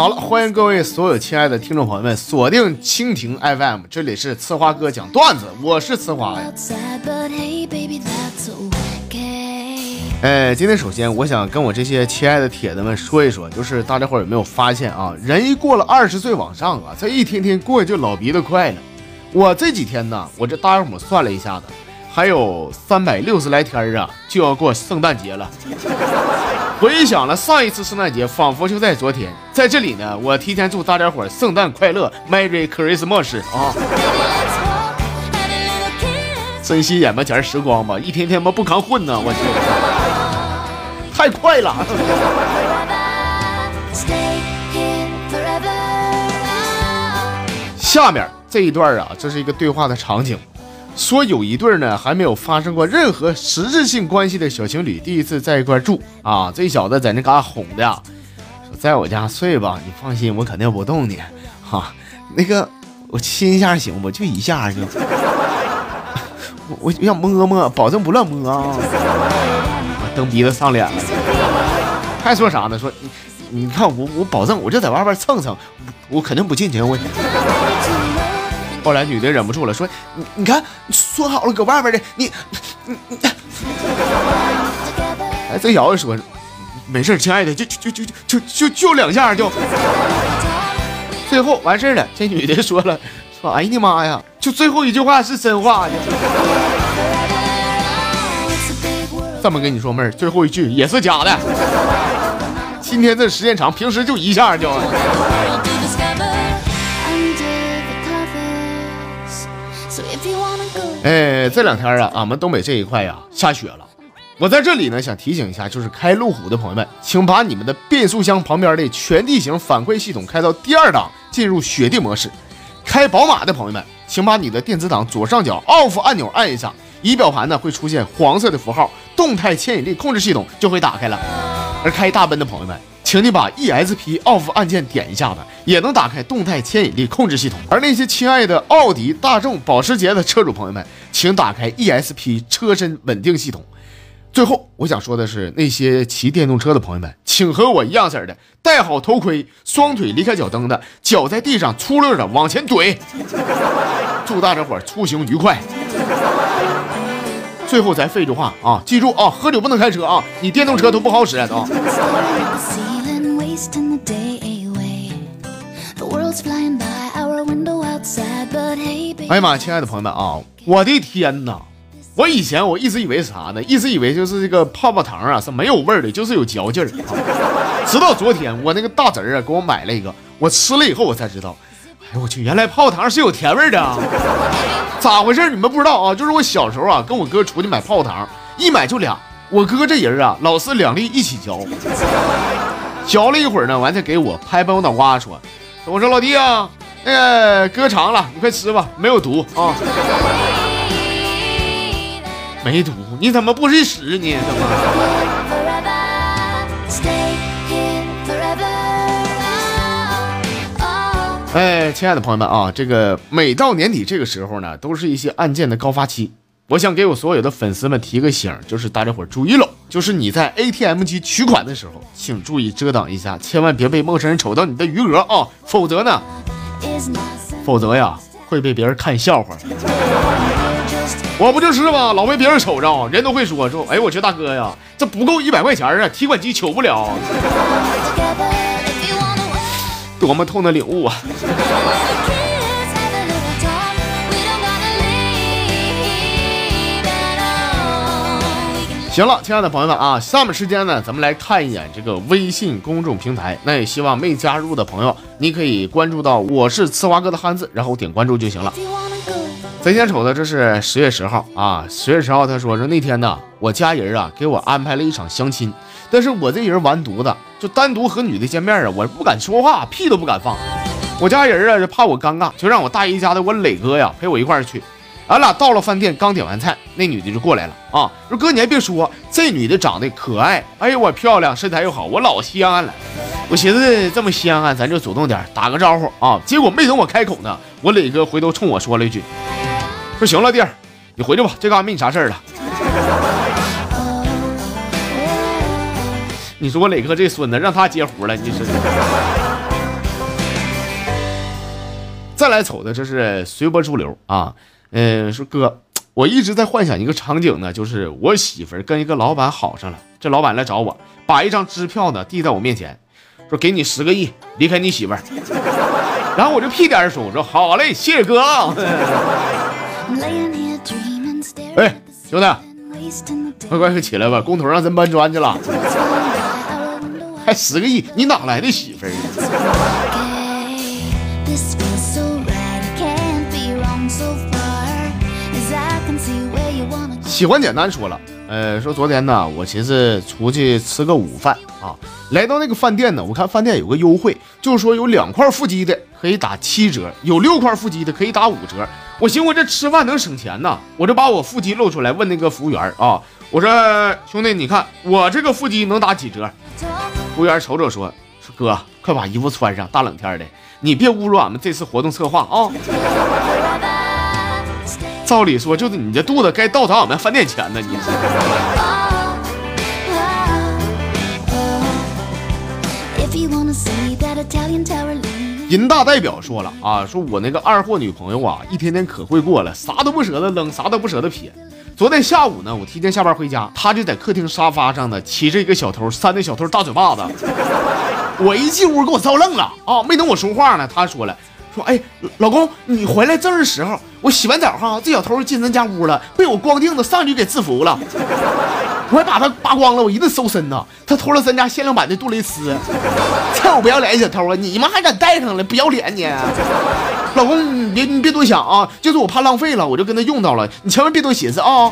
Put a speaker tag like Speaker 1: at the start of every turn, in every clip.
Speaker 1: 好了，欢迎各位所有亲爱的听众朋友们锁定蜻蜓 FM，这里是呲花哥讲段子，我是呲花呀。哎，今天首先我想跟我这些亲爱的铁子们说一说，就是大家伙有没有发现啊？人一过了二十岁往上啊，这一天天过就老鼻子快了。我这几天呢，我这大家伙算了一下子，还有三百六十来天啊，就要过圣诞节了。回想了上一次圣诞节，仿佛就在昨天。在这里呢，我提前祝大家伙圣诞快乐，Merry Christmas 啊！珍惜眼巴前时光吧，一天天嘛不扛混呢，我去，太快了。下面这一段啊，这是一个对话的场景，说有一对呢还没有发生过任何实质性关系的小情侣，第一次在一块住啊。这小子在那嘎哄的，说在我家睡吧，你放心，我肯定不动你。哈，那个我亲一下行不？就一下就。我想摸摸，保证不乱摸啊！我蹬鼻子上脸了，还说啥呢？说你你看我我保证，我就在外边蹭蹭，我肯定不进去。我后来女的忍不住了，说你你看说好了搁外边的，你你你。哎，这小子说没事，亲爱的，就就就就就就就两下就。最后完事了，这女的说了。说哎呀你妈呀！就最后一句话是真话呢。这么跟你说，妹儿，最后一句也是假的。今天这时间长，平时就一下就。哎，这两天啊，俺们东北这一块呀下雪了。我在这里呢，想提醒一下，就是开路虎的朋友们，请把你们的变速箱旁边的全地形反馈系统开到第二档，进入雪地模式。开宝马的朋友们，请把你的电子档左上角 Off 按钮按一下，仪表盘呢会出现黄色的符号，动态牵引力控制系统就会打开了。而开大奔的朋友们，请你把 ESP Off 按键点一下子，也能打开动态牵引力控制系统。而那些亲爱的奥迪、大众、保时捷的车主朋友们，请打开 ESP 车身稳定系统。最后，我想说的是，那些骑电动车的朋友们，请和我一样式的戴好头盔，双腿离开脚蹬的，脚在地上粗溜的往前怼。祝大家伙出行愉快。最后再废句话啊，记住啊，喝酒不能开车啊，你电动车都不好使啊。哎呀妈，亲爱的朋友们啊，我的天哪！我以前我一直以为啥呢？一直以为就是这个泡泡糖啊是没有味儿的，就是有嚼劲儿。直到昨天，我那个大侄儿啊给我买了一个，我吃了以后我才知道，哎我去，原来泡泡糖是有甜味的。咋回事？你们不知道啊？就是我小时候啊跟我哥出去买泡泡糖，一买就俩。我哥这人啊老是两粒一起嚼，嚼了一会儿呢，完再给我拍拍我脑瓜说：“我说老弟啊，那个哥尝了，你快吃吧，没有毒啊。”没毒，你怎么不是屎呢？怎么？哎，亲爱的朋友们啊，这个每到年底这个时候呢，都是一些案件的高发期。我想给我所有的粉丝们提个醒，就是大家伙注意喽，就是你在 ATM 机取款的时候，请注意遮挡一下，千万别被陌生人瞅到你的余额啊，否则呢，否则呀会被别人看笑话。我不就是吗？老被别人瞅着，人都会说说。哎，我去大哥呀，这不够一百块钱啊！提款机取不了，多么痛的领悟啊！行了，亲爱的朋友们啊，下面时间呢，咱们来看一眼这个微信公众平台。那也希望没加入的朋友，你可以关注到我是呲花哥的汉字，然后点关注就行了。贼先瞅的，这是十月十号啊！十月十号，他说说那天呢，我家人啊给我安排了一场相亲，但是我这人完犊子，就单独和女的见面啊，我不敢说话，屁都不敢放。我家人啊就怕我尴尬，就让我大姨家的我磊哥呀陪我一块儿去。俺俩到了饭店，刚点完菜，那女的就过来了啊！说哥你还别说，这女的长得可爱，哎呦我漂亮，身材又好，我老稀罕了。我寻思这么稀罕，咱就主动点打个招呼啊！结果没等我开口呢，我磊哥回头冲我说了一句。说行了，弟儿，你回去吧，这嘎没你啥事儿了。你说我磊哥这孙子让他接活了，你说。再来瞅的这是随波逐流啊，嗯，说哥，我一直在幻想一个场景呢，就是我媳妇儿跟一个老板好上了，这老板来找我，把一张支票呢递在我面前，说给你十个亿，离开你媳妇儿。然后我就屁颠儿说，我说好嘞，谢谢哥。哎，兄弟，快快快起来吧，工头让咱搬砖去了。还十个亿，你哪来的媳妇儿？喜欢简单说了，呃，说昨天呢，我寻思出去吃个午饭啊，来到那个饭店呢，我看饭店有个优惠，就是说有两块腹肌的可以打七折，有六块腹肌的可以打五折。我寻思我这吃饭能省钱呢，我就把我腹肌露出来，问那个服务员啊，我说兄弟，你看我这个腹肌能打几折？服务员瞅瞅说，说哥，快把衣服穿上，大冷天的，你别侮辱俺们这次活动策划啊。照理说，就是你这肚子该倒找俺们饭店钱呢。你银大代表说了啊，说我那个二货女朋友啊，一天天可会过了，啥都不舍得扔，啥都不舍得撇。昨天下午呢，我提前下班回家，他就在客厅沙发上呢，骑着一个小偷，扇那小偷大嘴巴子。我一进屋，给我遭愣了啊！没等我说话呢，他说了。说哎，老公，你回来正是时候。我洗完澡哈，这小偷进咱家屋了，被我光腚子上去给制服了。我还把他扒光了，我一顿搜身呢。他偷了咱家限量版的杜蕾斯，臭不要脸小偷啊！你们还敢戴上了，不要脸你！老公，你别你别多想啊，就是我怕浪费了，我就跟他用到了，你千万别多寻思啊。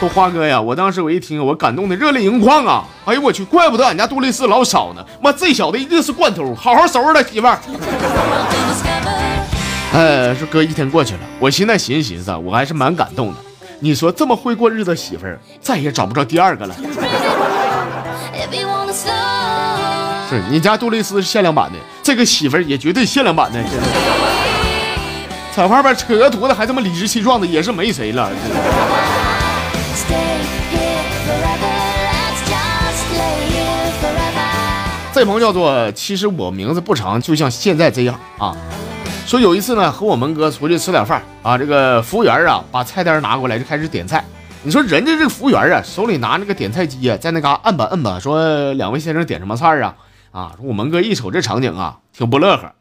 Speaker 1: 说花哥呀，我当时我一听，我感动的热泪盈眶啊！哎呦我去，怪不得俺家杜蕾斯老少呢，妈这小子一定是惯偷，好好收拾他媳妇儿。哎，说哥一天过去了，我现在寻思寻思，我还是蛮感动的。你说这么会过日子媳妇儿，再也找不着第二个了。是你家杜蕾斯是限量版的，这个媳妇儿也绝对限量版的。在外边扯个犊子还这么理直气壮的，也是没谁了。这朋友叫做，其实我名字不长，就像现在这样啊。说有一次呢，和我们哥出去吃点饭啊，这个服务员啊把菜单拿过来就开始点菜。你说人家这服务员啊，手里拿那个点菜机啊，在那嘎按吧按吧，说两位先生点什么菜啊？啊，我蒙哥一瞅这场景啊，挺不乐呵，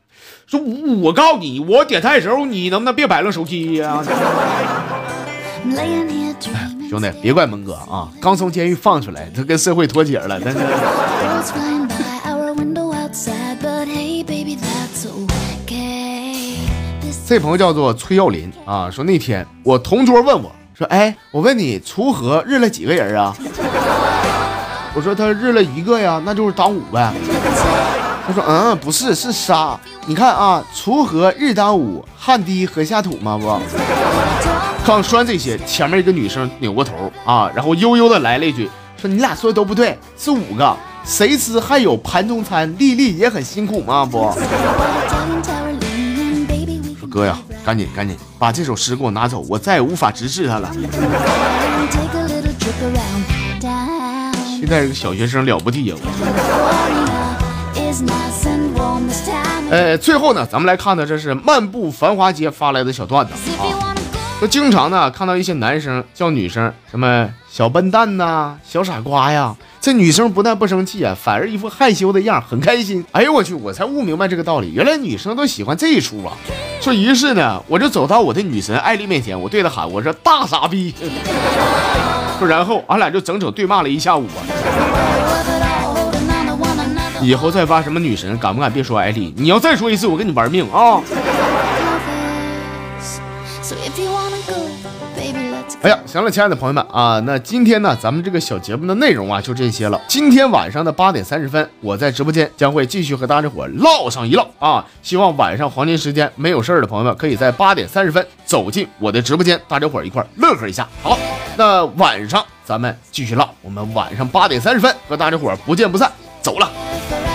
Speaker 1: 说我告诉你，我点菜的时候你能不能别摆弄手机呀？兄弟，别怪蒙哥啊，刚从监狱放出来，他跟社会脱节了。但是，这朋友叫做崔耀林啊，说那天我同桌问我说：“哎，我问你，锄禾日了几个人啊？” 我说他日了一个呀，那就是当午呗。他说：“嗯，不是，是沙。你看啊，锄禾日当午，汗滴禾下土嘛不？”刚说完这些，前面一个女生扭过头啊，然后悠悠的来了一句：“说你俩说的都不对，是五个，谁知还有盘中餐，粒粒也很辛苦吗？不？”说哥呀，赶紧赶紧把这首诗给我拿走，我再也无法直视它了。现在这个小学生了不地呀！呃，最后呢，咱们来看的这是漫步繁华街发来的小段子啊。就经常呢看到一些男生叫女生什么小笨蛋呐、小傻瓜呀，这女生不但不生气啊，反而一副害羞的样，很开心。哎呦我去，我才悟明白这个道理，原来女生都喜欢这一出啊。说于是呢，我就走到我的女神艾丽面前，我对她喊，我说大傻逼。说然后俺俩就整整对骂了一下午啊。以后再发什么女神，敢不敢别说艾丽？你要再说一次，我跟你玩命啊！哎呀，行了，亲爱的朋友们啊，那今天呢，咱们这个小节目的内容啊，就这些了。今天晚上的八点三十分，我在直播间将会继续和大家伙唠上一唠啊。希望晚上黄金时间没有事儿的朋友们，可以在八点三十分走进我的直播间，大家伙一块乐呵一下。好，那晚上咱们继续唠，我们晚上八点三十分和大家伙不见不散。走了。